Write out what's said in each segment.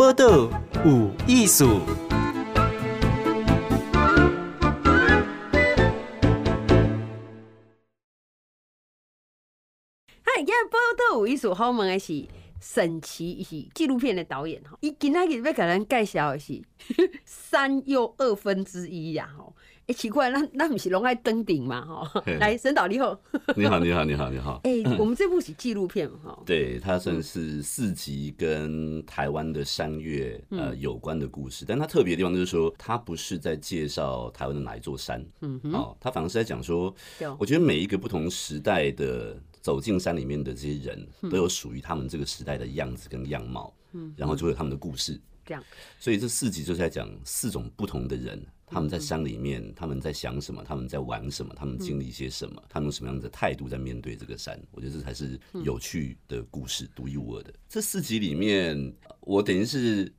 报道有艺术。嗨，今日报道有艺术，好问的是沈琦，是纪录片的导演哈。伊今仔日要给咱介绍的是 三又二分之一呀哈。哎，奇怪，那那不是龙爱登顶嘛？哈，来，沈导你好，你好，你好，你好，你好。哎，我们这部是纪录片嘛？哈，对，它算是四集跟台湾的山岳呃有关的故事，但它特别的地方就是说，它不是在介绍台湾的哪一座山，嗯，哦，它反而是在讲说，我觉得每一个不同时代的走进山里面的这些人都有属于他们这个时代的样子跟样貌，嗯，然后就会有他们的故事，这样，所以这四集就是在讲四种不同的人。他们在山里面，他们在想什么？他们在玩什么？他们经历一些什么？他们用什么样的态度在面对这个山？我觉得这才是有趣的故事，独一无二的。这四集里面，我等于是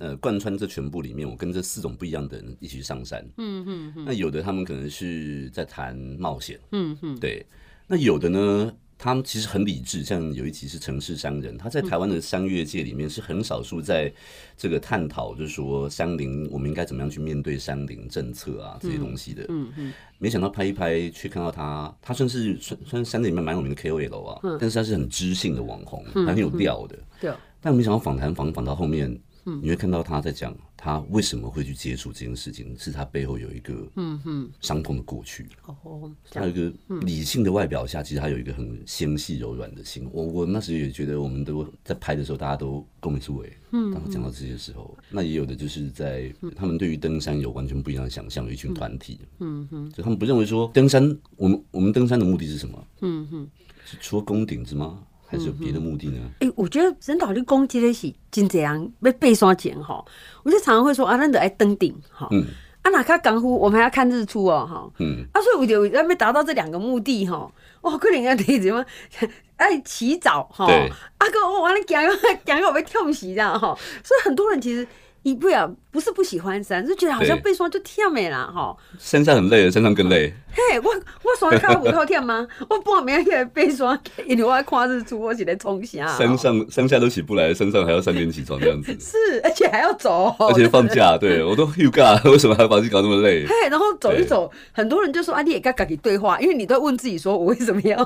呃贯穿这全部里面，我跟这四种不一样的人一起去上山。嗯嗯。那有的他们可能是在谈冒险。嗯嗯。对。那有的呢？他们其实很理智，像有一集是城市商人，他在台湾的商业界里面是很少数在这个探讨，就是说山林我们应该怎么样去面对山林政策啊这些东西的。嗯嗯。没想到拍一拍，去看到他，他算是算算山里面蛮有名的 KOL 啊，但是他是很知性的网红，还很有调的。对。但没想到访谈访访到后面，你会看到他在讲。他为什么会去接触这件事情？是他背后有一个嗯哼伤痛的过去。哦，他有一个理性的外表下，其实他有一个很纤细柔软的心。我我那时也觉得，我们都在拍的时候，大家都共鸣出位。嗯，当讲到这些时候，那也有的就是在他们对于登山有完全不一样的想象，有一群团体。嗯哼，就他们不认为说登山，我们我们登山的目的是什么？嗯哼，是除了攻顶之吗？还是有别的目的呢？哎、嗯欸，我觉得人导你讲这个是真这样要爬山前哈，我就常常会说啊，咱得爱登顶哈，嗯，啊哪卡港夫我们还要看日出哦哈，嗯，啊所以我觉得要没达到这两个目的哈，哇，可能要得什么？爱起早哈，对。啊哥我完了讲讲我被跳死这样哈，所以很多人其实。你不要不是不喜欢山，是觉得好像被霜就忝没啦哈。山上很累，山上更累。嘿，我我山靠不靠忝吗？我半暝起来爬山，因为我要看日出，我起来冲下？山上山下都起不来，山上还要三点起床这样子。是，而且还要走，而且放假，对我都又尬，为什么还要把自己搞那么累？嘿，然后走一走，很多人就说啊，你也跟自己对话，因为你都问自己说，我为什么要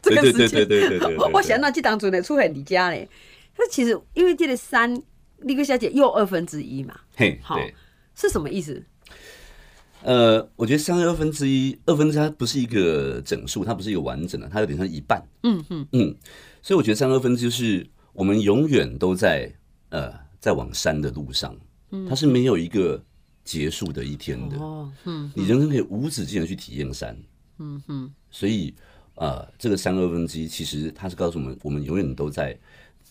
这个时间？对对对对对。我想到这当中呢，出很离家嘞。那其实因为这个山。立哥小姐又二分之一嘛？嘿，好，是什么意思？呃，我觉得三二分之一，二分之一它不是一个整数，它不是一个完整的，它有点像一半。嗯嗯嗯，所以我觉得三二分之一就是我们永远都在呃在往山的路上，它是没有一个结束的一天的。哦，嗯，你人生可以无止境的去体验山。嗯哼，所以呃，这个三二分之一其实它是告诉我们，我们永远都在。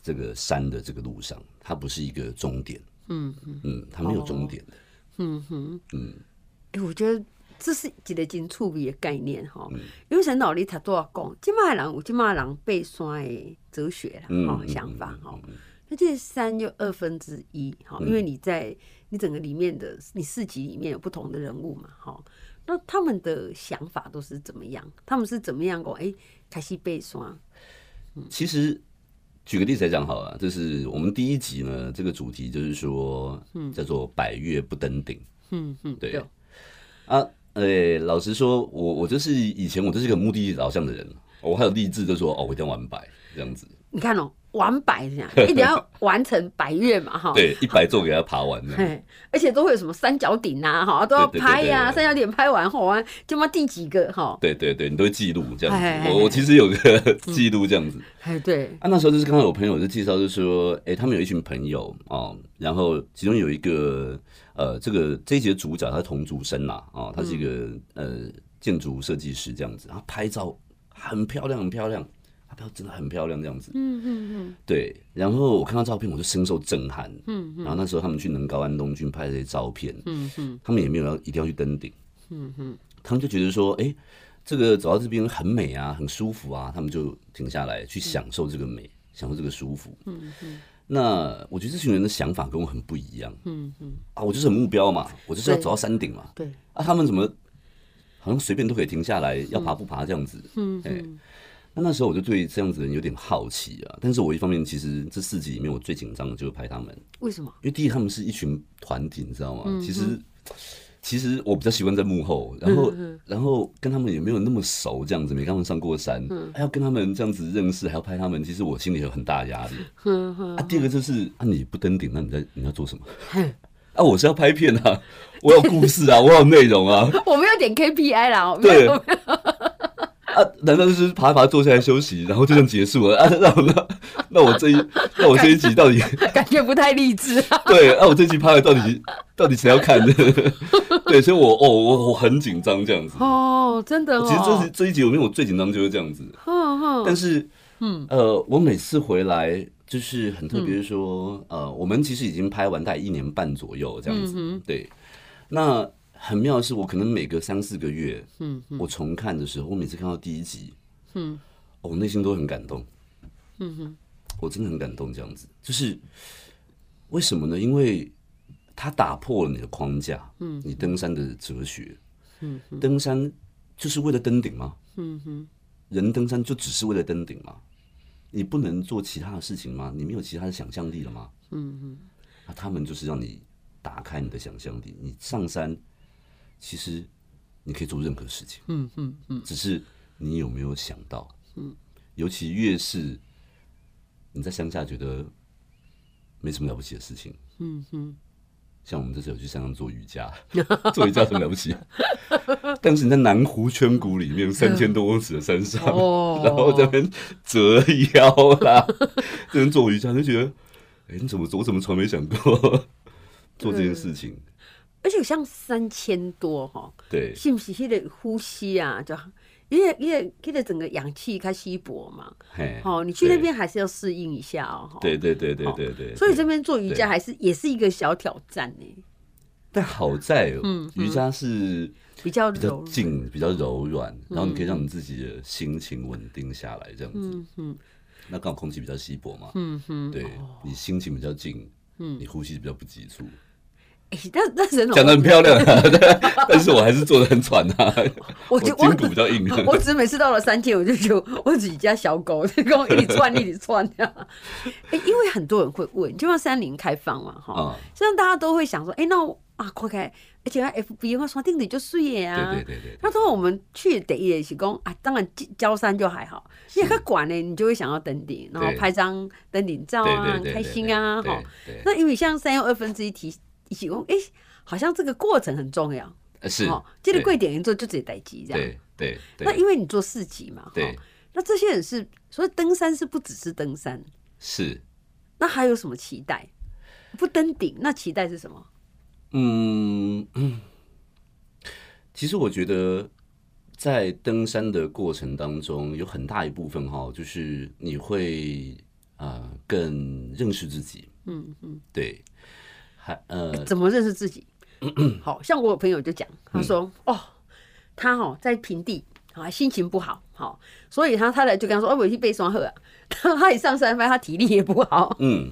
这个山的这个路上，它不是一个终点，嗯嗯，它没有终点的，嗯哼，嗯，哎，我觉得这是一个很趣味的概念哈，因为陈导你他都要讲，金马人有金马人背山的哲学哈想法哈，那这山就二分之一哈，因为你在你整个里面的你四集里面有不同的人物嘛哈，那他们的想法都是怎么样？他们是怎么样讲？哎，开始背山，其实。举个例子来讲好了，就是我们第一集呢，这个主题就是说，叫做“百月不登顶”。嗯嗯，对。啊，呃，老实说，我我就是以前我就是一个目的地导向的人，我还有励志，就说哦，我一定要完百这样子。你看哦。完百这样，一定要完成百岳嘛哈。对，一百座给他爬完的。而且都会有什么三角顶啊哈，都要拍呀。三角顶拍完后啊，就嘛第几个哈？对对对，你都会记录这样子。我我其实有个记录这样子。哎，对。啊，那时候就是刚刚有朋友就介绍，就是说，哎，他们有一群朋友哦，然后其中有一个呃，这个这一集的主角他是童竹生呐，哦，他是一个呃建筑设计师这样子，然后拍照很漂亮，很漂亮。真的很漂亮，这样子。嗯嗯嗯。对，然后我看到照片，我就深受震撼。嗯嗯。然后那时候他们去能高安东军拍这些照片。嗯嗯。他们也没有要一定要去登顶。嗯嗯。他们就觉得说，哎，这个走到这边很美啊，很舒服啊，他们就停下来去享受这个美，享受这个舒服。嗯嗯。那我觉得这群人的想法跟我很不一样。嗯嗯。啊，我就是很目标嘛，我就是要走到山顶嘛。对。啊，他们怎么好像随便都可以停下来，要爬不爬这样子？嗯嗯。那那时候我就对这样子的人有点好奇啊。但是我一方面其实这四集里面我最紧张的就是拍他们。为什么？因为第一他们是一群团体，你知道吗？嗯、其实其实我比较习惯在幕后，然后、嗯、然后跟他们也没有那么熟，这样子没跟他们上过山，嗯、还要跟他们这样子认识，还要拍他们，其实我心里有很大压力。啊，第二个就是啊，你不登顶，那你在你要做什么？嗯啊，我是要拍片啊，我有故事啊，我有内容啊。我们有点 KPI 啦。对。啊，难道就是爬一爬坐下来休息，然后就这样结束了？啊，那那那我这一那我这一集到底感觉 不太励志啊。对，啊，我这一集拍了到底到底谁要看？对，所以我哦我我很紧张这样子。哦，真的。其实这是这一集里面我最紧张就是这样子。但是，嗯呃，我每次回来。就是很特别，说，呃，我们其实已经拍完大概一年半左右这样子，对。那很妙的是，我可能每隔三四个月，嗯，我重看的时候，我每次看到第一集，嗯，我内心都很感动，嗯哼，我真的很感动，这样子，就是为什么呢？因为它打破了你的框架，嗯，你登山的哲学，嗯，登山就是为了登顶吗？嗯哼，人登山就只是为了登顶吗？你不能做其他的事情吗？你没有其他的想象力了吗？嗯嗯，那他们就是让你打开你的想象力。你上山，其实你可以做任何事情。嗯嗯嗯，只是你有没有想到？嗯，尤其越是你在乡下觉得没什么了不起的事情。嗯哼。像我们这次有去山上做瑜伽，做瑜伽很了不起。但是你在南湖圈谷里面三千多公尺的山上，然后在那边折腰啦，在那边做瑜伽，就觉得，哎，你怎么我怎么从来没想过 做这件事情？而且像三千多哈，对，是不是那个呼吸啊？就因为因为给的整个氧气开稀薄嘛，好，你去那边还是要适应一下哦。对对对对对对。所以这边做瑜伽还是也是一个小挑战呢。但好在，嗯，瑜伽是比较比较静，比较柔软，然后你可以让你自己的心情稳定下来，这样子。嗯，那刚好空气比较稀薄嘛，嗯哼，对你心情比较静，嗯，你呼吸比较不急促。但但是讲的很漂亮，但是我还是做的很喘啊。我筋骨比较硬。我只每次到了三天，我就觉得我自己家小狗在 跟我一直窜，一直窜。哎，因为很多人会问，就像山林开放嘛，哈，像大家都会想说，哎，那啊，快开，而且 FB 话刷定底就碎啊。对对对。那时候我们去第一也是讲啊，当然交山就还好，因为它管呢，你就会想要登顶，然后拍张登顶照啊，很开心啊，哈。那因为像三又二分之一提。一起问，哎，好像这个过程很重要，是哦。这个贵点做就直接待机这样，对对。那因为你做四级嘛，对。那这些人是，所以登山是不只是登山，是。那还有什么期待？不登顶，那期待是什么？嗯嗯。其实我觉得，在登山的过程当中，有很大一部分哈，就是你会啊更认识自己。嗯嗯，对。还呃，怎么认识自己？好像我有朋友就讲，他说哦，他哦在平地啊，心情不好，好，所以他他来就跟他说，哦，我去背双鹤啊。他一上山发现他体力也不好，嗯，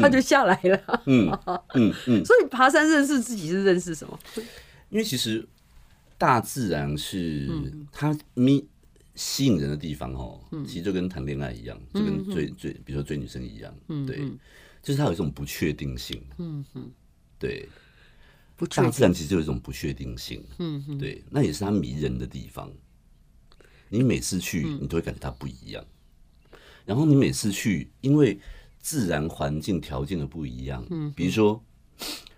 他就下来了，嗯嗯嗯。所以爬山认识自己是认识什么？因为其实大自然是它咪吸引人的地方哦，其实就跟谈恋爱一样，就跟追追，比如说追女生一样，对。就是它有一种不确定性，嗯哼，对，不，大自然其实就有一种不确定性，嗯哼，对，那也是它迷人的地方。你每次去，你都会感觉它不一样。然后你每次去，因为自然环境条件的不一样，嗯，比如说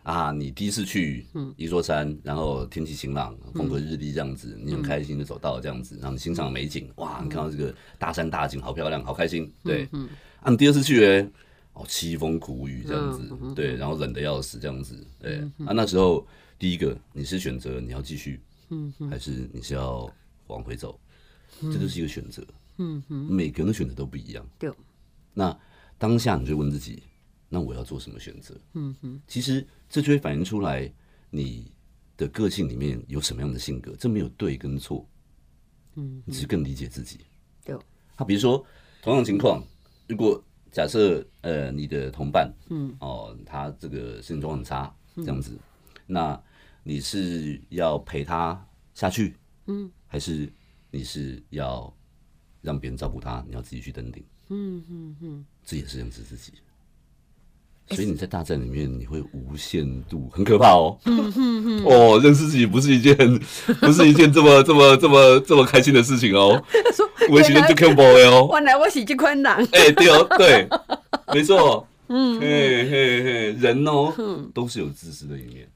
啊，你第一次去一座山，然后天气晴朗，风和日丽这样子，你很开心的走到这样子，然后你欣赏美景，哇，你看到这个大山大景，好漂亮，好开心，对，嗯，啊，你第二次去诶。哦，凄风苦雨这样子，对，然后冷的要死这样子，对、嗯嗯、啊，那时候第一个你是选择你要继续，嗯，嗯。还是你是要往回走，嗯、这就是一个选择，嗯嗯，嗯每个人的选择都不一样，对，那当下你就问自己，那我要做什么选择？嗯哼，其实这就会反映出来你的个性里面有什么样的性格，这没有对跟错，嗯，嗯。你只是更理解自己，对，他比如说同样情况，如果假设呃，你的同伴，嗯，哦，他这个身体状况很差，这样子，嗯、那你是要陪他下去，嗯，还是你是要让别人照顾他，你要自己去登顶。嗯嗯嗯，这也是认识自己。所以你在大战里面，你会无限度很可怕哦。哦，认识自己不是一件，不是一件这么这么这么这么开心的事情哦。我喜欢就看不哦。原来我是这款人。哎，对哦，对，没错。嗯，嘿嘿嘿，人哦，都是有自私的一面。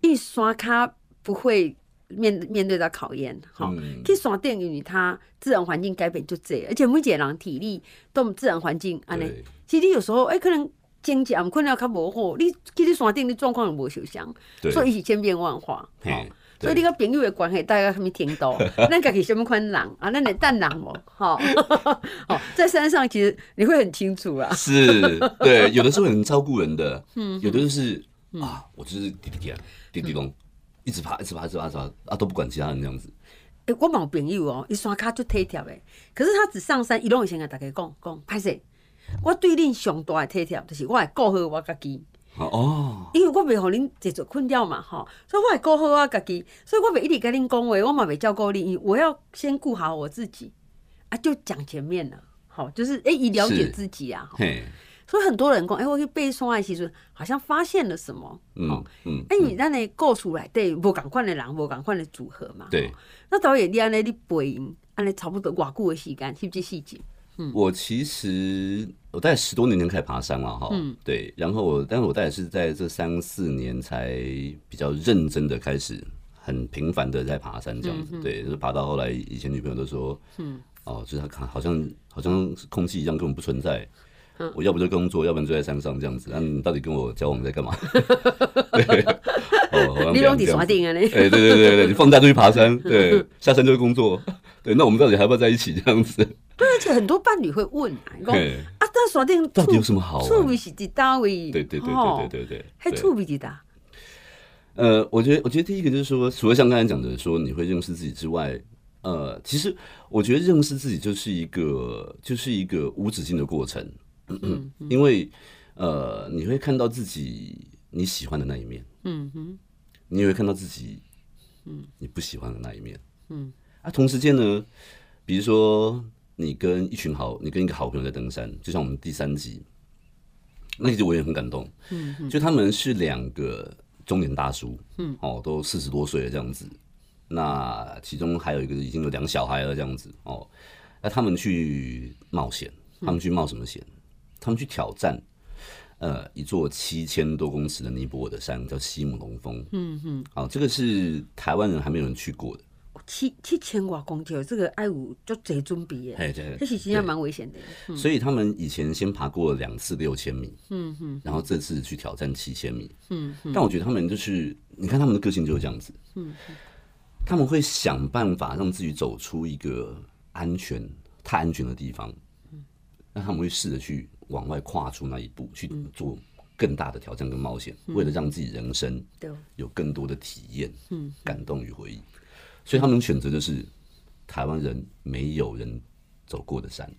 一刷卡不会面面对到考验，哈。去山顶，因为它自然环境改变就这，而且每一个人体力都自然环境安尼。其实有时候哎，可能。经济啊，困了较无好，你其实山顶的状况又无受伤，所以是千变万化。好，所以你个朋友的关系大概什么程度？咱家己什么款人啊？咱的淡人哦，好，好，在山上其实你会很清楚啊。是，对，有的时候很照顾人的，嗯，有的就是啊，我就是滴滴滴滴滴咚，一直爬，一直爬，一直爬，一直爬啊，都不管其他人这样子。哎，我冇朋友哦，一刷卡就体贴的，可是他只上山，一路先跟大家讲讲，歹势。我对恁上大的体贴，就是我会顾好我家己。哦，因为我袂互恁制作困掉嘛，吼，所以我会顾好我家己，所以我袂一直跟恁讲话，我嘛袂照顾你，我要先顾好我自己。啊，就讲前面了，好，就是哎，以、欸、了解自己啊。嘿，所以很多人讲，哎、欸，我去背山的时阵，好像发现了什么。嗯嗯。哎、欸，你咱的故事内底无共款的人，无共款的组合嘛。对。那导演你安尼你背，安尼差不多偌久的时间，是不是细节？嗯、我其实我大概十多年前开始爬山了哈，嗯、对，然后我，但是我大概是在这三四年才比较认真的开始，很频繁的在爬山这样子，嗯、对，就是爬到后来，以前女朋友都说，嗯、哦，就是他看好像好像空气一样根本不存在，嗯、我要不就工作，要不然就在山上这样子，那你到底跟我交往在干嘛？对，哦，你拢在山顶啊？你，哎，对对对对，你放假就去爬山，对，下山就会工作，对，那我们到底还要不要在一起这样子？对，而且很多伴侣会问，讲啊，这山顶到底有什么好？趣味是在哪位？对对对对对对对，还趣味在哪？呃，我觉得，我觉得第一个就是说，除了像刚才讲的说你会认识自己之外，呃，其实我觉得认识自己就是一个，就是一个无止境的过程。嗯嗯，因为呃，你会看到自己你喜欢的那一面，嗯哼，你也会看到自己嗯你不喜欢的那一面，嗯啊，同时间呢，比如说。你跟一群好，你跟一个好朋友在登山，就像我们第三集，那其实我也很感动。嗯哼，就他们是两个中年大叔，嗯，哦，都四十多岁了这样子。那其中还有一个已经有两小孩了这样子，哦，那他们去冒险，他们去冒什么险？他们去挑战，呃，一座七千多公尺的尼泊尔的山，叫西姆龙峰。嗯哼，好，这个是台湾人还没有人去过的。七七千瓦公尺，这个爱五就贼准备耶，这是其实蛮危险的。嗯、所以他们以前先爬过两次六千米，嗯哼，然后这次去挑战七千米，嗯哼。但我觉得他们就是，你看他们的个性就是这样子，嗯，他们会想办法让自己走出一个安全、太安全的地方，嗯，那他们会试着去往外跨出那一步，去做更大的挑战跟冒险，嗯、为了让自己人生有更多的体验、嗯，感动与回忆。所以他们选择的是台湾人没有人走过的山，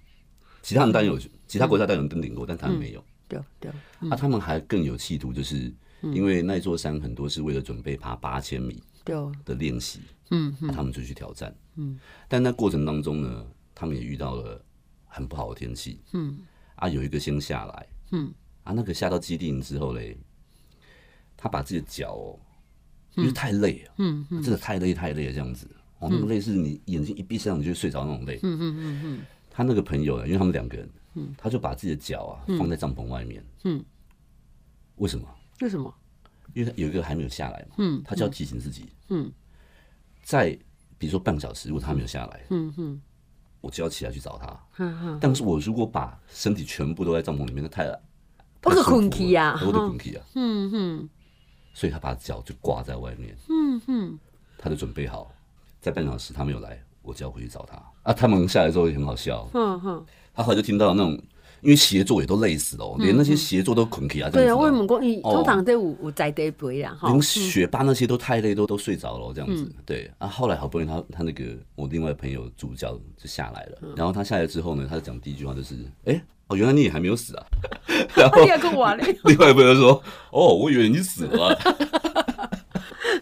其他人当然有，其他国家当然有登顶过，但他们没有。对对。啊，他们还更有企图，就是因为那座山很多是为了准备爬八千米的练习，嗯，他们就去挑战，嗯。但那过程当中呢，他们也遇到了很不好的天气，嗯。啊，有一个先下来，嗯。啊，那个下到基地之后嘞，他把自己的脚。因为太累了，嗯嗯，真的太累太累了，这样子，哦，那么累是你眼睛一闭上你就睡着那种累，嗯嗯嗯嗯。他那个朋友呢，因为他们两个人，嗯，他就把自己的脚啊放在帐篷外面，嗯，为什么？为什么？因为有一个还没有下来嘛，嗯，他就要提醒自己，嗯，在比如说半个小时，如果他没有下来，嗯嗯，我就要起来去找他。但是我如果把身体全部都在帐篷里面，那太，不是困气啊，我都困气啊，嗯嗯。所以他把脚就挂在外面，嗯哼，他就准备好，在半小时他没有来，我就要回去找他啊。他们下来之后也很好笑，嗯哼，他后来就听到那种，因为协作也都累死了，连那些协作都困起啊。对啊，为什么讲？通常都有有在地陪啦，连学霸那些都太累，都都睡着了这样子。对啊，后来好不容易他他那个我另外朋友主角就下来了，然后他下来之后呢，他就讲第一句话就是，哎。哦，原来你也还没有死啊！然后 另外一个朋友说：“哦，我以为你死了。”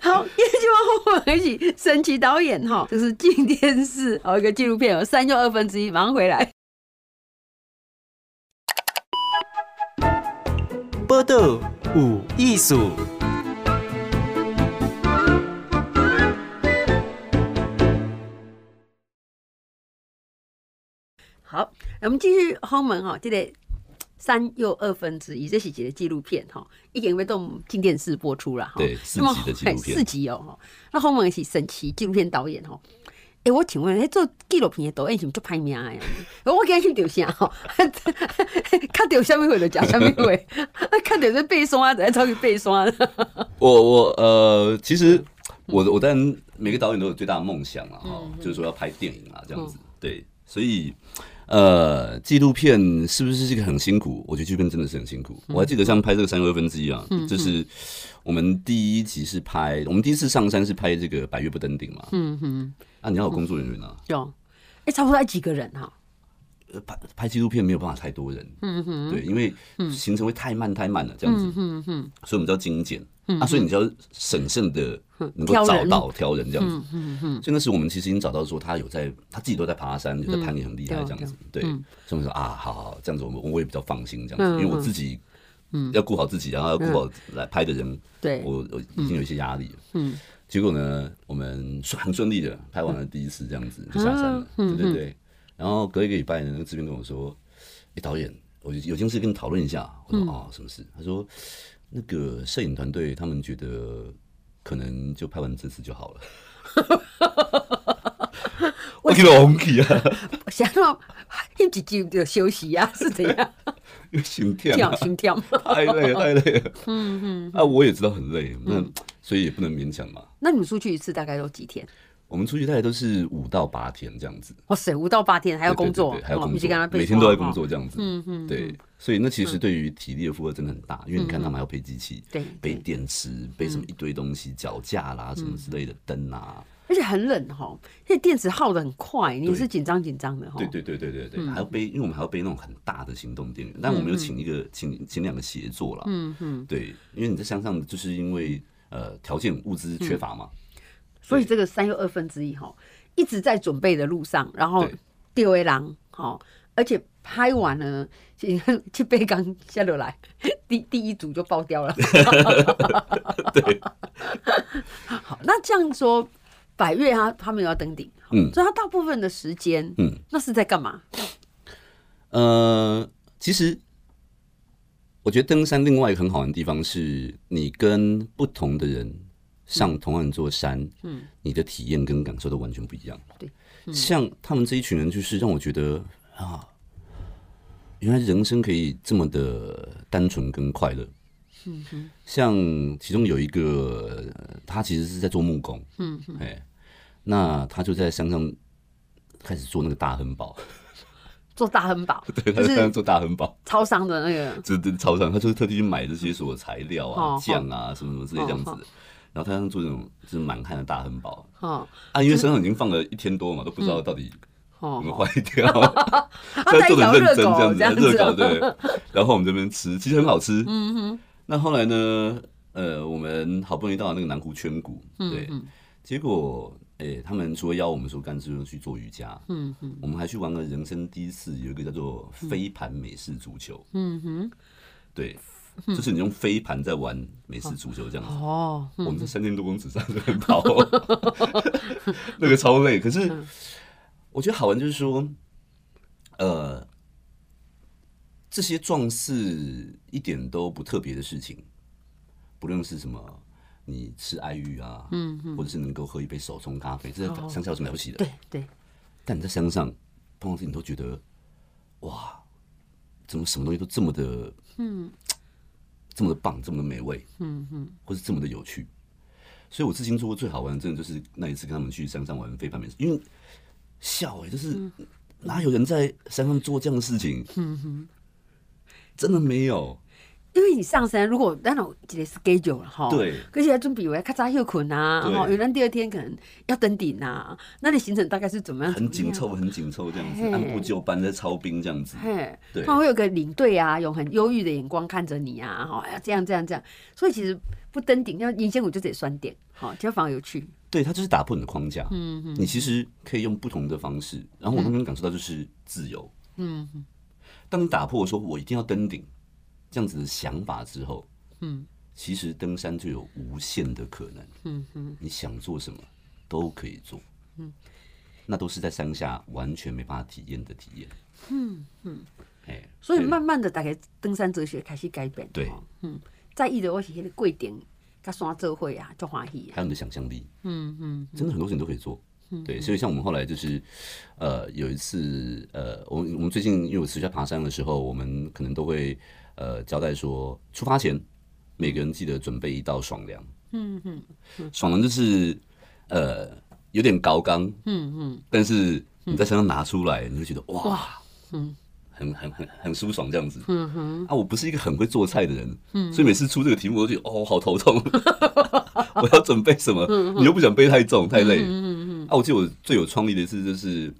好，也就我们一起神奇导演哈，就是进电视哦，一个纪录片有三又二分之一，马上回来。波道有艺术。好，我们继续后门哈，这个三又二分之一，这是几个纪录片哈，已经被动进电视播出了哈。对，四集的纪录片，四集哦。那后门是神奇纪录片导演哈。哎，我请问，哎，做纪录片的导演是不是就拍名呀？我今日 去钓虾哈，看钓虾米会就讲虾米会，看钓是背山的，超级背山。我我呃，其实我我当然每个导演都有最大的梦想啊，哈，就是说要拍电影啊，这样子。对，所以呃，纪录片是不是这个很辛苦？我觉得纪录片真的是很辛苦。我还记得像拍这个三又二分之一啊，就是我们第一集是拍，我们第一次上山是拍这个百月不登顶嘛。嗯哼。啊，你要有工作人员啊？有，哎，差不多要几个人哈？呃，拍拍纪录片没有办法太多人，嗯哼，对，因为行程会太慢太慢了，这样子，嗯哼，所以我们叫精简，啊，所以你就要审慎的能够找到挑人这样子，嗯嗯，所以那时我们其实已经找到说他有在，他自己都在爬山，有在攀岩很厉害这样子，对，所以我说啊，好好这样子，我们我也比较放心这样子，因为我自己嗯。要顾好自己，然后要顾好来拍的人，对。我我已经有一些压力了，嗯。结果呢，我们很顺利的拍完了第一次，这样子就下山了。对对对。然后隔一个礼拜呢，那个制片跟我说：“哎，导演，我有件事跟你讨论一下。”我说：“哦，什么事？”他说：“那个摄影团队他们觉得可能就拍完这次就好了。”我听到红气啊！想说一集集就休息啊，是怎样。心跳，心跳，太累了，太累了。嗯嗯。啊，我也知道很累，那所以也不能勉强嘛。那你们出去一次大概都几天？我们出去大概都是五到八天这样子。哇塞，五到八天还要工作，还要工作，每天都在工作这样子。嗯嗯。对，所以那其实对于体力的负荷真的很大，因为你看他们还要背机器，对，背电池，背什么一堆东西，脚架啦什么之类的灯啊。而且很冷哈，因为电池耗的很快，你是紧张紧张的哈。对对对对对对，还要背，因为我们还要背那种很大的行动电源，但我们有请一个请请两个协作了。嗯嗯，对，因为你在山上，就是因为呃条件物资缺乏嘛，所以这个三又二分之一哈，一直在准备的路上，然后吊威狼哈，而且拍完了 去去背刚下楼来，第第一组就爆掉了。对，好，那这样说。百越他他们要登顶，嗯，所以他大部分的时间，嗯，那是在干嘛？呃，其实我觉得登山另外一个很好的地方是，你跟不同的人上同样一座山，嗯，你的体验跟感受都完全不一样。对，像他们这一群人，就是让我觉得啊，原来人生可以这么的单纯跟快乐。嗯哼，像其中有一个，他其实是在做木工，嗯哼，哎，那他就在山上开始做那个大亨堡，做大亨堡，对，他在做大亨堡，超商的那个，这这超商，他就是特地去买这些所有材料啊、酱啊什么什么之类这样子的，然后他像做那种就是满汉的大亨堡，啊，因为身上已经放了一天多嘛，都不知道到底有没有坏掉，他 做的认真这样子，热狗对，然后我们这边吃，其实很好吃，嗯哼。那后来呢？呃，我们好不容易到了那个南湖圈谷，对，结果，哎、欸，他们除了邀我们说干脆去做瑜伽，嗯哼，我们还去玩了人生第一次，有一个叫做飞盘美式足球，嗯哼，对，就是你用飞盘在玩美式足球这样子，哦，我们在三千多公尺上这边跑，那个超累，可是我觉得好玩就是说，呃。这些壮士一点都不特别的事情，不论是什么，你吃爱玉啊，嗯，嗯。或者是能够喝一杯手冲咖啡，这在乡下有什么了不起的？对对。但你在乡上碰到事情，你都觉得，哇，怎么什么东西都这么的，嗯，这么的棒，这么的美味，嗯哼，或是这么的有趣。所以我至今做过最好玩的，真的就是那一次跟他们去山上玩飞盘美食，因为笑哎、欸，就是、嗯、哪有人在山上做这样的事情？嗯哼。真的没有，因为你上山，如果那种几个 schedule 了哈，对，而且要准备为较早休困啊，哈，有人第二天可能要登顶啊，那你行程大概是怎么样？很紧凑，很紧凑这样子，按部就班在操兵这样子。嘿，对，他会有个领队啊，用很忧郁的眼光看着你啊，哈，要这样这样这样。所以其实不登顶，要银仙谷就得酸点，好，这样反而有趣。对，它就是打破你的框架，嗯嗯，你其实可以用不同的方式，然后我能感受到就是自由，嗯嗯。当你打破说我一定要登顶。这样子的想法之后，嗯，其实登山就有无限的可能，嗯嗯，你想做什么都可以做，嗯，那都是在山下完全没办法体验的体验，嗯嗯，哎，所以慢慢的，大概登山哲学开始改变，对，嗯，在意的我是那个贵点，跟山做会啊，就欢喜，还有你的想象力，嗯嗯，真的很多事情都可以做，对，所以像我们后来就是，呃，有一次，呃，我们我们最近因为我持续爬山的时候，我们可能都会。呃，交代说，出发前每个人记得准备一道爽粮。嗯嗯，爽粮就是呃有点高刚，嗯嗯，但是你在身上拿出来，你会觉得哇，嗯，很很很很舒爽这样子。嗯哼，啊，我不是一个很会做菜的人，嗯，所以每次出这个题目，我就觉得哦，好头痛。我要准备什么？你又不想背太重太累。嗯嗯，啊，我记得我最有创意的一次就是，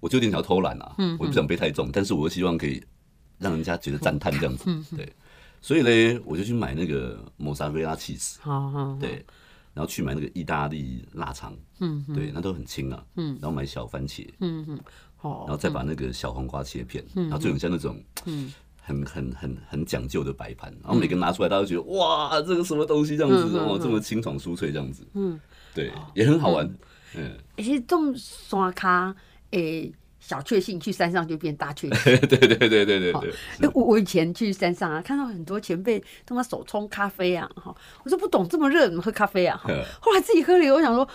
我就有点想偷懒啊，我不想背太重，但是我又希望可以。让人家觉得赞叹这样子，对，所以呢，我就去买那个莫萨瑞拉起司，对，然后去买那个意大利腊肠，嗯，对，那都很轻啊，嗯，然后买小番茄，嗯嗯，好，然后再把那个小黄瓜切片，然后就很像那种，嗯，很很很很讲究的摆盘，然后每个人拿出来，大家都觉得哇，这个什么东西这样子哦，这么清爽酥脆这样子，嗯，对，也很好玩，嗯，而且这种刷卡诶。小确幸去山上就变大确幸。对对对对对对。我我以前去山上啊，看到很多前辈他妈手冲咖啡啊，哈，我说不懂这么热怎么喝咖啡啊？哈，后来自己喝了，我想说，哇，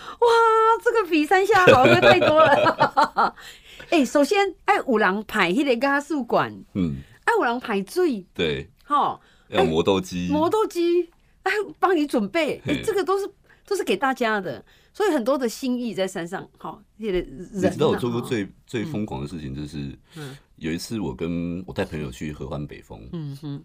这个比山下好喝太多了。哎，首先爱五郎排迄个加速管，嗯，爱五郎排醉，对，哈，要磨豆机，磨豆机，哎，帮你准备，哎，这个都是都是给大家的。所以很多的心意在山上，好，你知道我做过最最疯狂的事情，就是有一次我跟我带朋友去合欢北峰，嗯哼，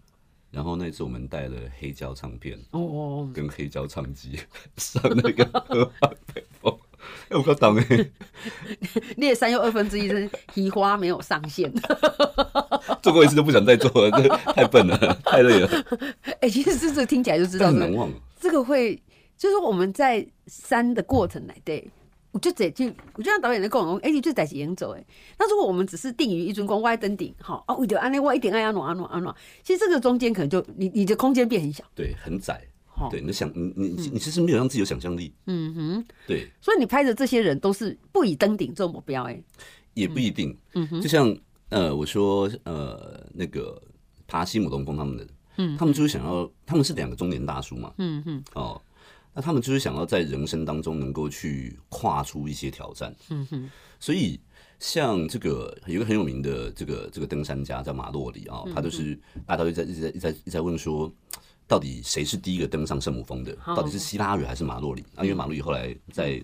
然后那次我们带了黑胶唱片，哦，跟黑胶唱机 上那个合欢北峰，哎，我靠，当哎，你也三又二分之一是提花没有上线，做过一次就不想再做了，这太笨了，太累了。哎，其实这这听起来就知道，很难忘，这个会。就是我们在山的过程来对，我就得去，我就让导演的跟我讲，哎，你就在演走哎。那如果我们只是定于一尊光，歪登顶，好啊，我就安内我一点爱安暖安暖安暖，其实这个中间可能就你你的空间变很小，对，很窄，对，你想你你你其实没有让自己有想象力，嗯哼，对。所以你拍的这些人都是不以登顶做目标哎，也不一定，嗯哼，就像呃我说呃那个爬西姆龙峰他们的，嗯，他们就是想要，他们是两个中年大叔嘛，嗯哼，哦。那他们就是想要在人生当中能够去跨出一些挑战，嗯哼。所以像这个有一个很有名的这个这个登山家叫马洛里啊，他就是大家都在一直在一直在一直在问说，到底谁是第一个登上圣母峰的？到底是希拉里还是马洛里？啊，因为马洛里后来在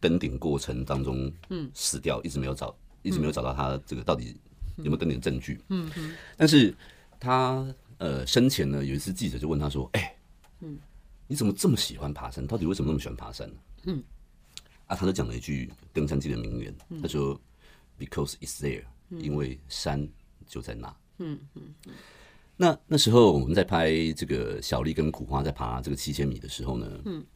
登顶过程当中，嗯，死掉，一直没有找，一直没有找到他这个到底有没有登顶证据，嗯哼。但是他呃生前呢，有一次记者就问他说，哎，嗯。你怎么这么喜欢爬山？到底为什么那么喜欢爬山呢？嗯，啊，他就讲了一句登山界的名言，他说：“Because it's there，因为山就在那。”嗯嗯嗯。那那时候我们在拍这个小丽跟苦花在爬这个七千米的时候呢，嗯，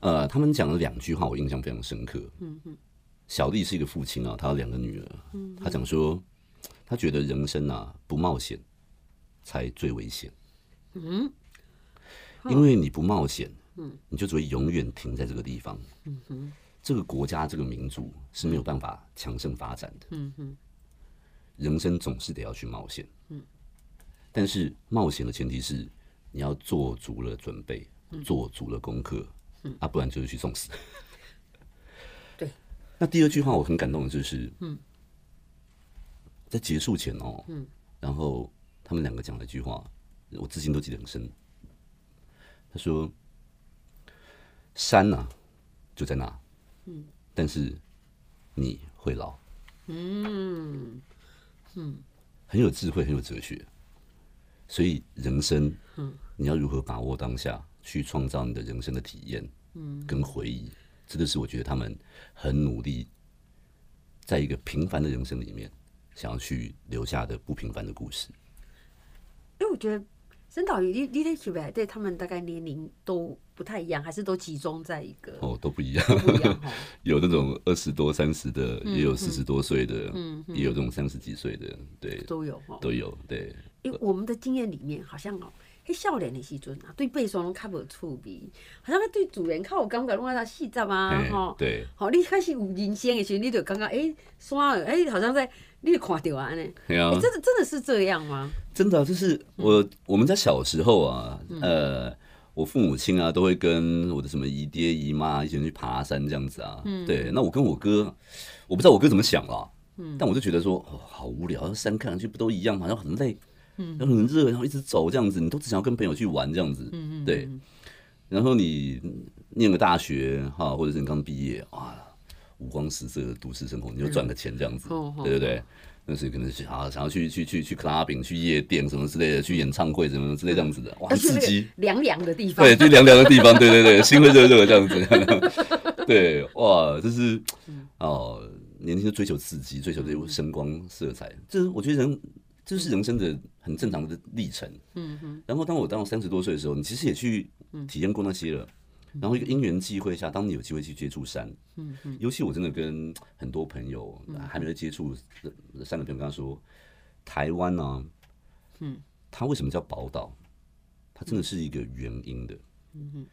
呃，他们讲了两句话，我印象非常深刻。嗯嗯。小丽是一个父亲啊，他有两个女儿。嗯。他讲说，他觉得人生啊，不冒险才最危险。嗯。因为你不冒险，嗯，你就只会永远停在这个地方，嗯哼，这个国家、这个民族是没有办法强盛发展的，嗯哼，人生总是得要去冒险，嗯，但是冒险的前提是你要做足了准备，做足了功课，嗯，啊，不然就是去送死。对。那第二句话我很感动的就是，嗯，在结束前哦，嗯，然后他们两个讲了一句话，我至今都记得很深。他说：“山呐，就在那，嗯，但是你会老，嗯嗯，很有智慧，很有哲学。所以人生，嗯，你要如何把握当下，去创造你的人生的体验，嗯，跟回忆，这个是我觉得他们很努力，在一个平凡的人生里面，想要去留下的不平凡的故事。因为我觉得。真导游，你你的区别对他们大概年龄都不太一样，还是都集中在一个？哦，都不一样，不一样 有那种二十多、三十的，嗯、也有四十多岁的，嗯，也有这种三十几岁的，对，都有哈，都有对。因为我们的经验里面，好像哦，嘿，少年的时阵啊，对背双都较无趣味，好像对主人较有感觉，拢爱他细杂啊，哈，对。好，你开始有人生的时候，你就刚刚哎，刷哎、欸，好像在。你看到啊？呢？对啊，真的真的是这样吗？真的、啊，就是我、嗯、我们在小时候啊，嗯、呃，我父母亲啊都会跟我的什么姨爹姨妈一起去爬山这样子啊。嗯，对。那我跟我哥，我不知道我哥怎么想啦。嗯，但我就觉得说，哦，好无聊，山看上去不都一样吗？然后很累，嗯，然后很热，然后一直走这样子，你都只想要跟朋友去玩这样子。嗯嗯，对。然后你念个大学哈，或者是你刚毕业啊。五光十色的都市生活，你就赚个钱这样子，嗯、对不对？那是可能是啊，想要去去去去 clubbing 去夜店什么之类的，去演唱会什么之类这样子的，哇，刺激！凉凉的地方，对，就凉凉的地方，对对对，心会热热这样子，对，哇，就是哦，年轻的追求刺激，追求这种声光色彩，这是我觉得人这是人生的很正常的历程。嗯哼。然后当我当我三十多岁的时候，你其实也去体验过那些了。然后一个因缘际会下，当你有机会去接触山，嗯嗯，尤其我真的跟很多朋友还没有接触山的朋友跟他说，台湾呢，嗯，它为什么叫宝岛？它真的是一个原因的，嗯哼，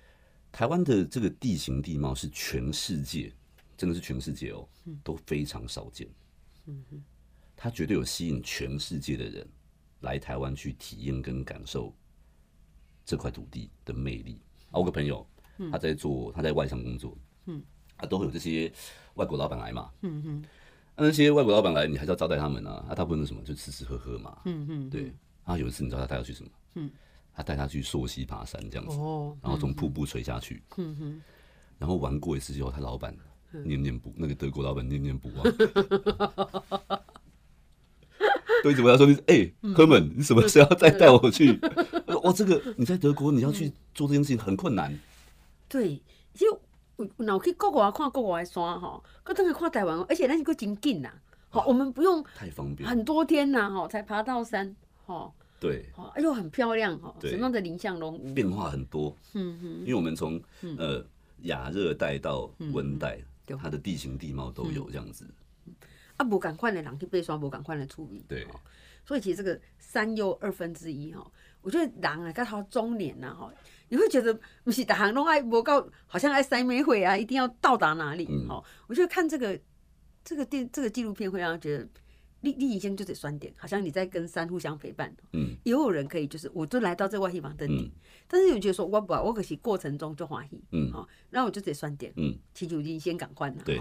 台湾的这个地形地貌是全世界，真的是全世界哦，都非常少见，嗯哼，它绝对有吸引全世界的人来台湾去体验跟感受这块土地的魅力。啊，我个朋友。他在做，他在外商工作，嗯，他都会有这些外国老板来嘛，嗯哼，那那些外国老板来，你还是要招待他们啊，他大部分是什么，就吃吃喝喝嘛，嗯哼，对。然后有一次，你知道他带他去什么？嗯，他带他去溯溪爬山这样子，哦，然后从瀑布垂下去，嗯哼，然后玩过一次之后，他老板念念不，那个德国老板念念不忘，都一直问他说：“你哎，哥们，你什么时候要再 带我去？哇，这个你在德国你要去做这件事情很困难。”对，就脑去国外看国外的山哈，搁等下看台湾，而且那是搁真近呐，好，我们不用太方便，很多天呐，哈，才爬到山，哈，对，好，哎呦，很漂亮哈，什么样的林相龙变化很多，嗯哼，因为我们从呃亚热带到温带，它的地形地貌都有这样子，啊，无赶快的人去爬山，无赶快的处理，对，所以其实这个山又二分之一哈，我觉得人啊，到中年呐，哈。你会觉得不是大行拢爱无够，好像爱塞美会啊，一定要到达哪里？好、嗯，我觉得看这个这个电这个纪录片会让人觉得，你你以前就得酸点，好像你在跟山互相陪伴。嗯，也有人可以就是，我就来到这个地方登顶，嗯、但是有觉得说，我不，我可是过程中就欢喜。嗯，好，然后我就得酸点。嗯，祈求您先赶快了。对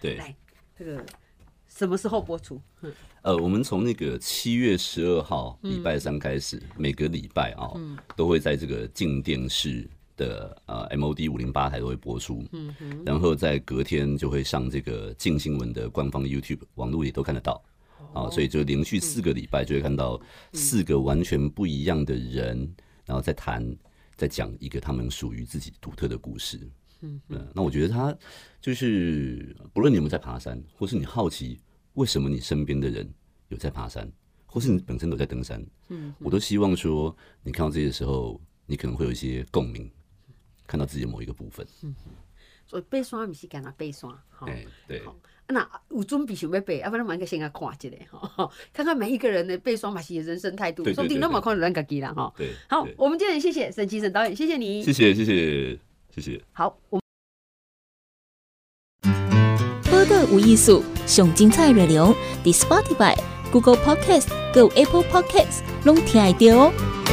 对，来这个。什么时候播出？呃，我们从那个七月十二号礼拜三开始，每个礼拜啊，都会在这个静电视的呃 MOD 五零八台都会播出。嗯哼，然后在隔天就会上这个静新闻的官方 YouTube 网络也都看得到。啊，所以就连续四个礼拜就会看到四个完全不一样的人，然后再谈，再讲一个他们属于自己独特的故事。嗯，那我觉得他就是，不论你们在爬山，或是你好奇为什么你身边的人有在爬山，或是你本身都在登山，嗯，我都希望说，你看到这些时候，你可能会有一些共鸣，看到自己的某一个部分。嗯，所以爬山不是干那爬山，哎，对。那有准备想要爬，要不然蛮个先来看一下，哈，看看每一个人的爬山嘛是人生态度，说不定那么看咱家己啦，哈。对，好，我们今天谢谢沈其沈导演，谢谢你，谢谢，谢谢。谢谢。好，我。播的无艺术，上精彩内容，The Spotify、Google Podcast、Go Apple Podcasts，拢听得到哦。